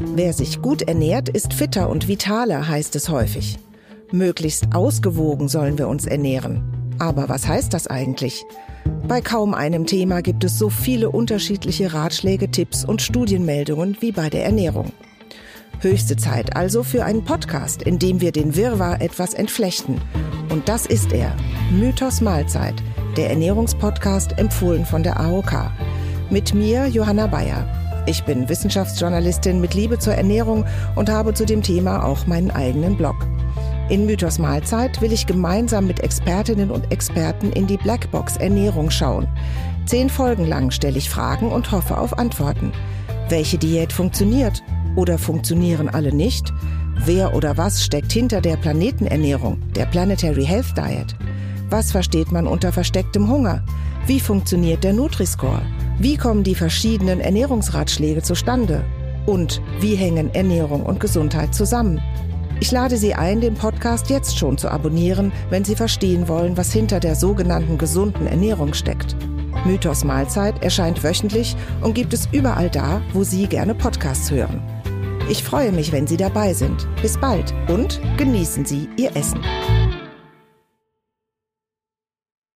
Wer sich gut ernährt, ist fitter und vitaler, heißt es häufig. Möglichst ausgewogen sollen wir uns ernähren. Aber was heißt das eigentlich? Bei kaum einem Thema gibt es so viele unterschiedliche Ratschläge, Tipps und Studienmeldungen wie bei der Ernährung. Höchste Zeit also für einen Podcast, in dem wir den Wirrwarr etwas entflechten. Und das ist er, Mythos Mahlzeit, der Ernährungspodcast empfohlen von der AOK. Mit mir, Johanna Bayer. Ich bin Wissenschaftsjournalistin mit Liebe zur Ernährung und habe zu dem Thema auch meinen eigenen Blog. In Mythos Mahlzeit will ich gemeinsam mit Expertinnen und Experten in die Blackbox Ernährung schauen. Zehn Folgen lang stelle ich Fragen und hoffe auf Antworten. Welche Diät funktioniert oder funktionieren alle nicht? Wer oder was steckt hinter der Planetenernährung, der Planetary Health Diet? Was versteht man unter verstecktem Hunger? Wie funktioniert der Nutri-Score? Wie kommen die verschiedenen Ernährungsratschläge zustande? Und wie hängen Ernährung und Gesundheit zusammen? Ich lade Sie ein, den Podcast jetzt schon zu abonnieren, wenn Sie verstehen wollen, was hinter der sogenannten gesunden Ernährung steckt. Mythos Mahlzeit erscheint wöchentlich und gibt es überall da, wo Sie gerne Podcasts hören. Ich freue mich, wenn Sie dabei sind. Bis bald und genießen Sie Ihr Essen.